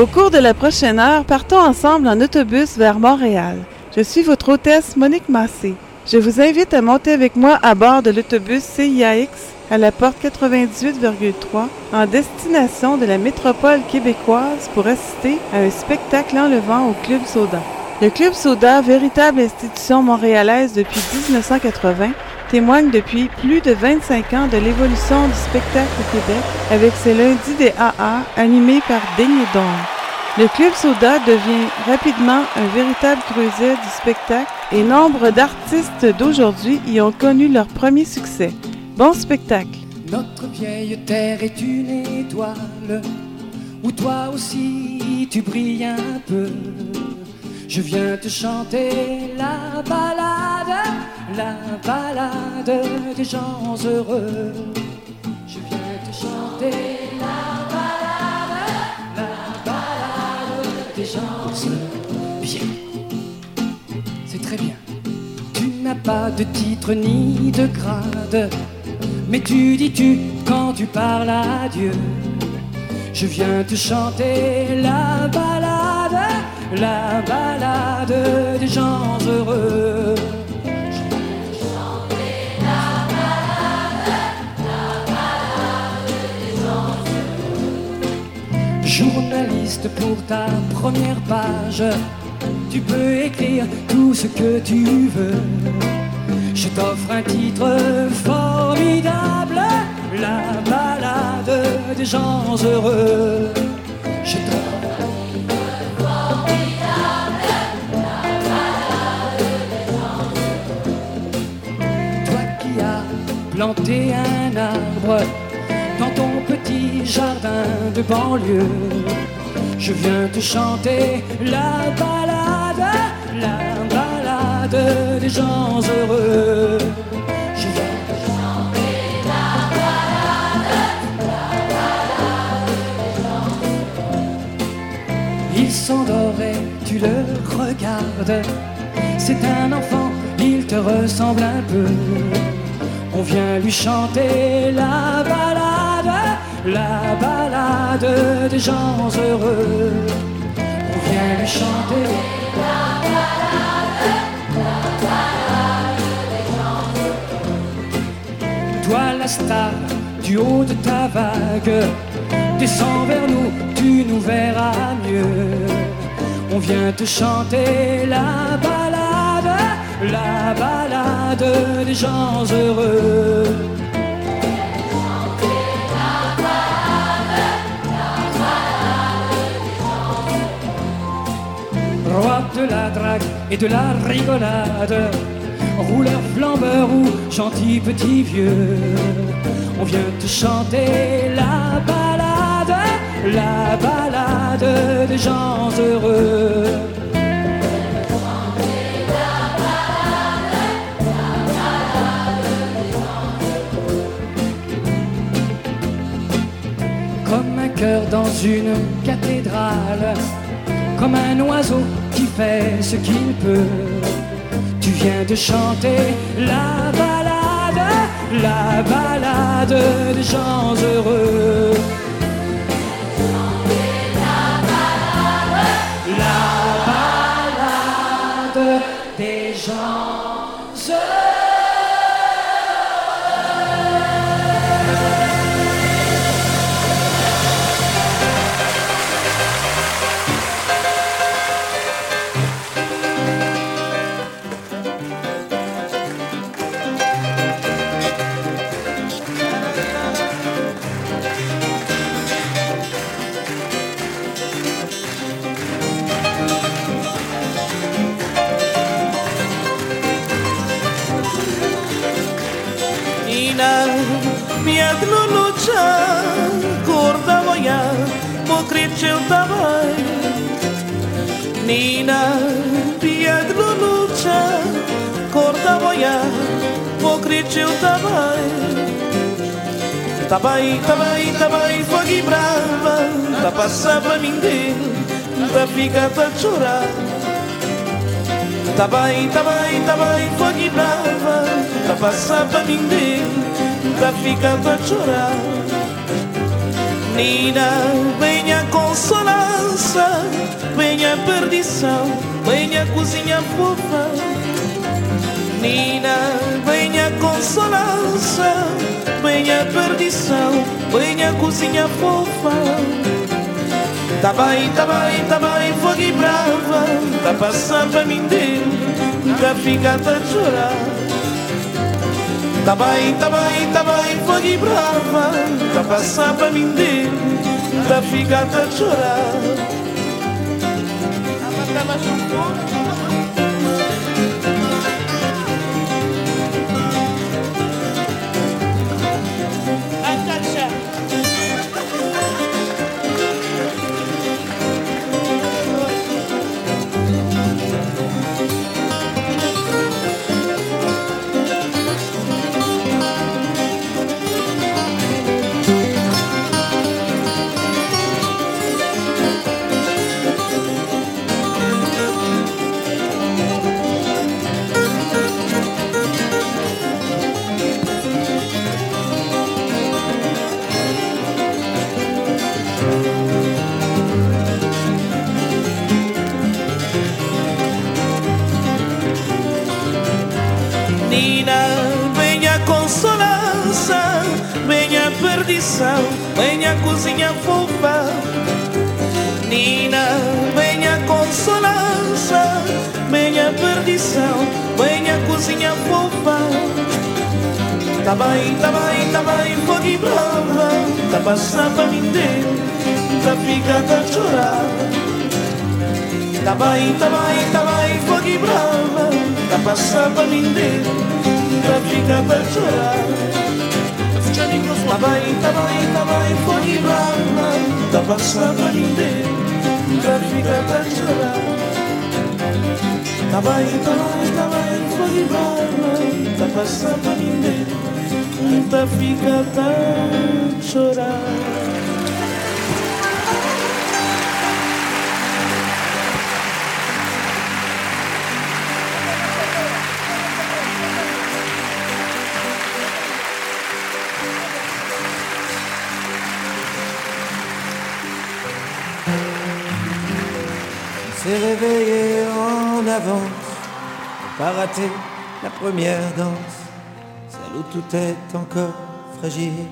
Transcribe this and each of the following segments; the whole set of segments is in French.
Au cours de la prochaine heure, partons ensemble en autobus vers Montréal. Je suis votre hôtesse Monique Massé. Je vous invite à monter avec moi à bord de l'autobus CIAX à la porte 98,3 en destination de la métropole québécoise pour assister à un spectacle enlevant au Club Soda. Le Club Soda, véritable institution montréalaise depuis 1980, témoigne depuis plus de 25 ans de l'évolution du spectacle au Québec avec ses lundis des AA animés par Denis Don. Le Club Soda devient rapidement un véritable creuset du spectacle et nombre d'artistes d'aujourd'hui y ont connu leur premier succès. Bon spectacle! Notre vieille terre est une étoile où toi aussi tu brilles un peu. Je viens te chanter la balade, la balade des gens heureux. Je viens te chanter la balade, la balade des gens heureux. Bien, c'est très bien. Tu n'as pas de titre ni de grade, mais tu dis tu quand tu parles à Dieu. Je viens te chanter la balade, la balade des gens heureux. Journaliste pour ta première page, tu peux écrire tout ce que tu veux. Je t'offre un titre formidable, la balade des gens heureux. Je t'offre un titre formidable, la balade des gens heureux. Toi qui as planté un arbre jardin de banlieue, je viens te chanter la balade, la balade des gens heureux. Je viens te chanter la balade, la balade des gens heureux. Il s'endorait, tu le regardes. C'est un enfant, il te ressemble un peu. On vient lui chanter la balade, la balade des gens heureux. On vient chanter la balade, la balade des gens heureux. Toi la star du haut de ta vague, descends vers nous, tu nous verras mieux. On vient te chanter la balade, la balade des gens heureux. De la drague et de la rigolade, rouleur flambeur ou gentil petit vieux, on vient te chanter la balade, la balade des gens heureux. Comme un cœur dans une cathédrale, comme un oiseau qui fait ce qu'il peut. Tu viens de chanter la balade, la balade des gens heureux. eu tá bem Tá bem, tá bem, tá bem, fogo e brava Tá passar para mim dele Tá ficando tá chorar Tá bem, tá bem, tá bem, fogo e brava Tá passar para mim dele Tá ficar, tá chorar Nina, venha consolança Venha perdição Venha cozinha fofa perdição, vem a cozinha fofa. Tá bem, tá bem, tá bem, fogo e brava, tá passando pra mim dele, tá ficando a chorar. Tá bem, tá bem, tá bem, fogo e brava, tá passando pra mim dele, tá ficando a chorar. Tava, tava perdição, venha cozinha fofa. Nina, venha consolança, venha perdição, venha cozinha fofa. Tá bem, tá bem, tá bem, fogo e brava, tá passando mim dentro, tá ficando a chorar. Tá bem, tá bem, tá bem, fogo e brava, tá passando mim dentro, tá ficando a chorar linda Tabai, tabai, tabai, foni blanca Da passava ninguém Nunca fica pra chorar. Tabai, tabai, tabai, foni blanca Da passava ninguém Nunca fica pra chorar. S'est réveillé en avance, pas raté la première danse, celle où tout est encore fragile.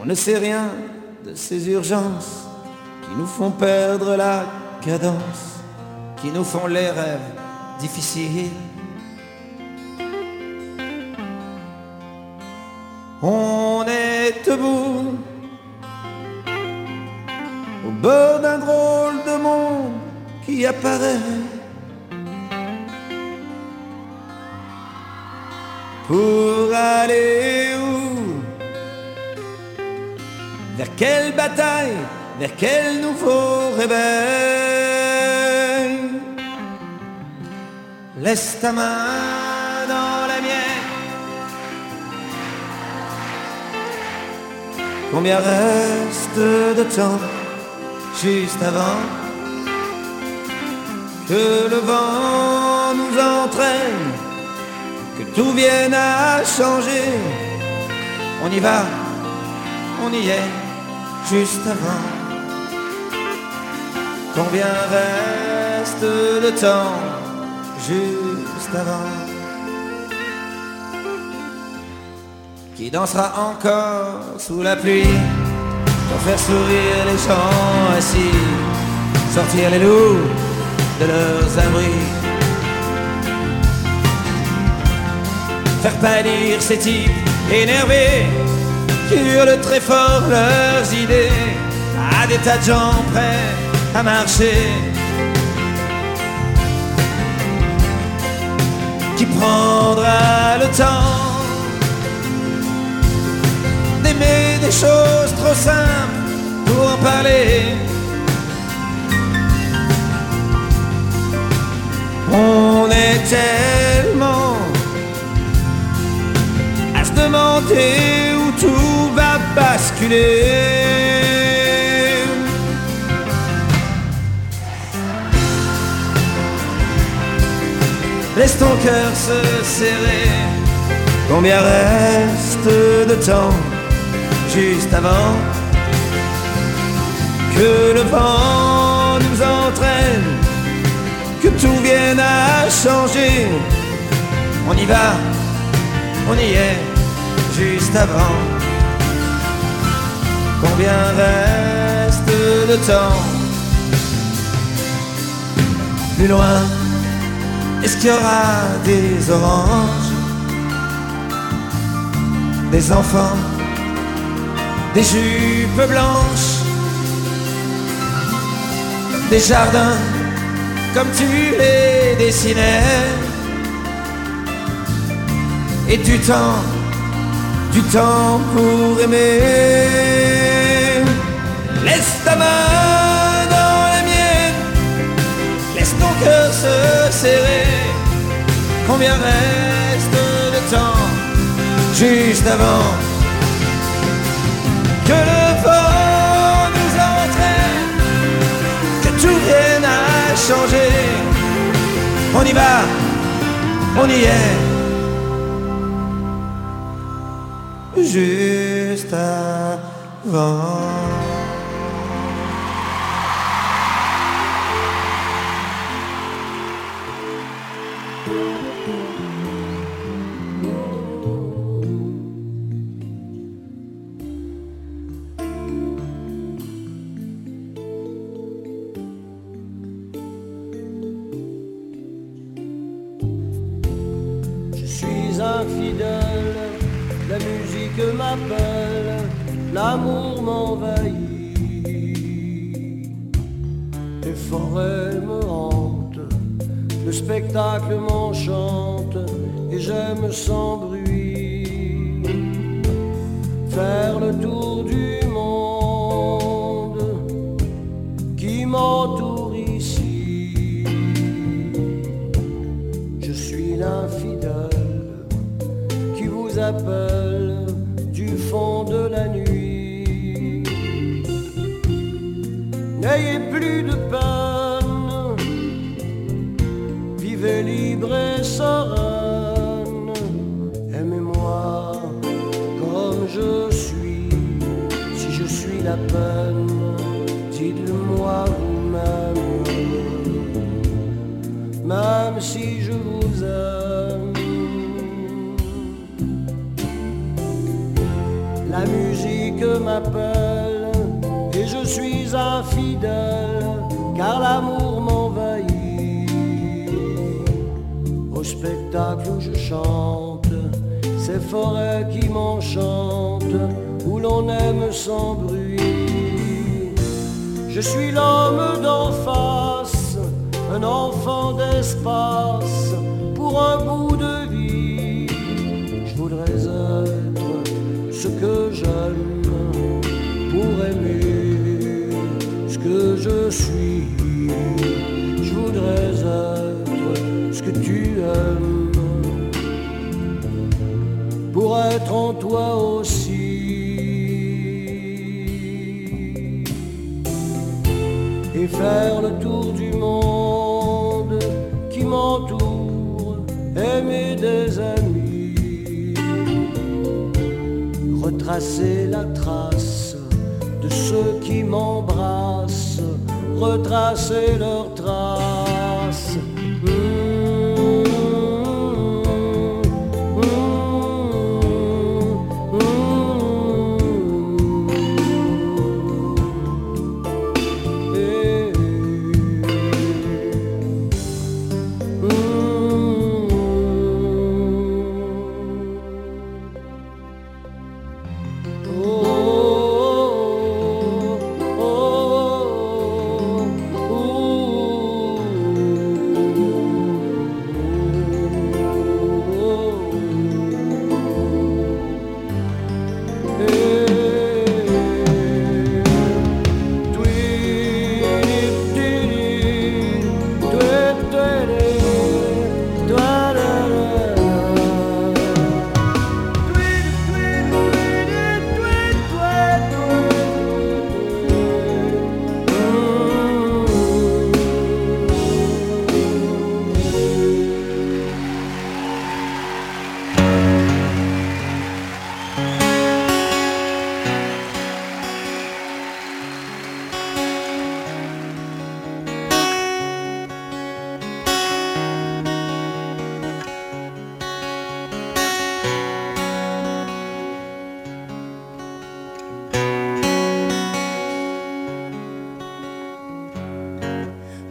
On ne sait rien de ces urgences qui nous font perdre la cadence, qui nous font les rêves difficiles. On est debout d'un drôle de monde qui apparaît. Pour aller où? Vers quelle bataille? Vers quel nouveau réveil? Laisse ta main dans la mienne. Combien reste de temps? Juste avant que le vent nous entraîne, que tout vienne à changer. On y va, on y est, juste avant. Combien reste de temps, juste avant Qui dansera encore sous la pluie? Pour faire sourire les gens assis, sortir les loups de leurs abris, faire pâlir ces types énervés qui hurlent très fort leurs idées à des tas de gens prêts à marcher. Qui prendra le temps d'aimer des choses trop simples pour en parler. On est tellement à se demander où tout va basculer. Laisse ton cœur se serrer, combien reste de temps? Juste avant que le vent nous entraîne, que tout vienne à changer. On y va, on y est, juste avant. Combien reste de temps? Plus loin, est-ce qu'il y aura des oranges? Des enfants? Des jupes blanches Des jardins comme tu les dessinais. Et du temps, du temps pour aimer. Laisse ta main dans la mienne Laisse ton cœur se serrer. Combien reste de temps Juste avant Que le vent nous entraîne Que tout vienne à changer. On y va On y est. Juste avant la musique m'appelle, l'amour m'envahit. Les forêts me hantent, le spectacle m'enchante et j'aime sans bruit faire le tour du fond de la nuit. N'ayez plus de peine, vivez libre et sereine. M'appelle et je suis infidèle car l'amour m'envahit. Au spectacle où je chante, ces forêts qui m'enchantent, où l'on aime sans bruit. Je suis l'homme d'en face, un enfant d'espace pour un bout de vie. Je voudrais être ce que j'aime que je suis. Je voudrais être ce que tu aimes pour être en toi aussi. et faire le tour du monde qui m'entoure, aimer des amis, retracer la trace de ceux qui m'embrassent, retracer leurs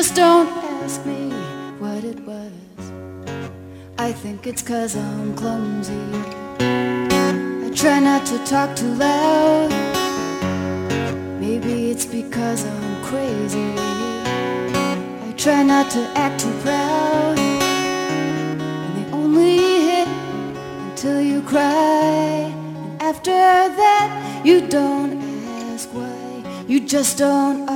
Just don't ask me what it was. I think it's cause I'm clumsy. I try not to talk too loud. Maybe it's because I'm crazy. I try not to act too proud. And they only hit until you cry. And after that, you don't ask why. You just don't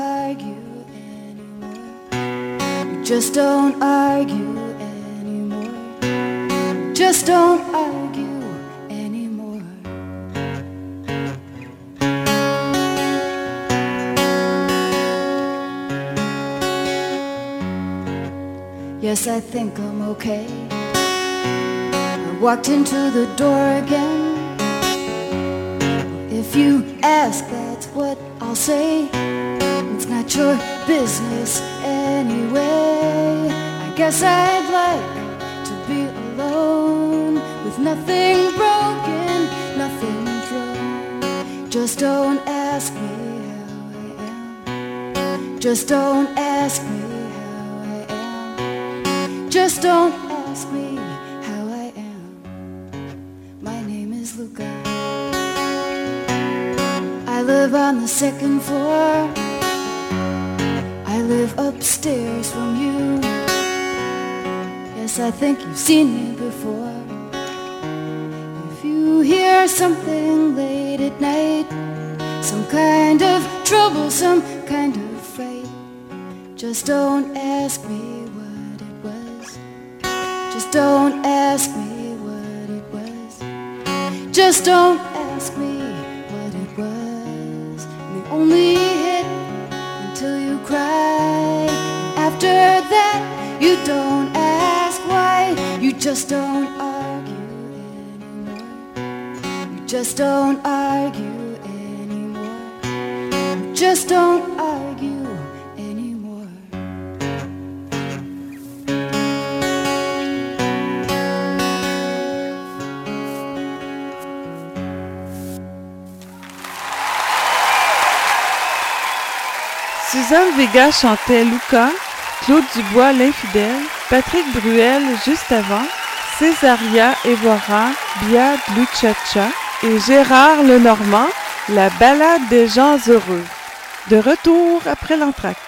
just don't argue anymore. Just don't argue anymore. Yes, I think I'm okay. I walked into the door again. If you ask, that's what I'll say. It's not your business anyway. I guess I'd like to be alone with nothing broken, nothing thrown. Just don't ask me how I am. Just don't ask me how I am. Just don't ask me how I am. My name is Luca. I live on the second floor. Live upstairs from you. Yes, I think you've seen me before. If you hear something late at night, some kind of trouble, some kind of fate, just don't ask me what it was. Just don't ask me what it was. Just don't ask me After that, you don't ask why. You just don't argue anymore. You just don't argue anymore. You just don't argue anymore. Suzanne Vega chantait Luca, Claude Dubois l'infidèle, Patrick Bruel juste avant, Césaria Evora, Bia Luchacha et Gérard Lenormand, la ballade des gens heureux. De retour après l'entracte.